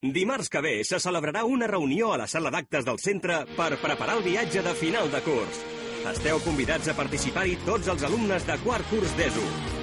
Dimarts que ve se celebrarà una reunió a la sala d'actes del centre per preparar el viatge de final de curs. Esteu convidats a participar-hi tots els alumnes de quart curs d'ESO.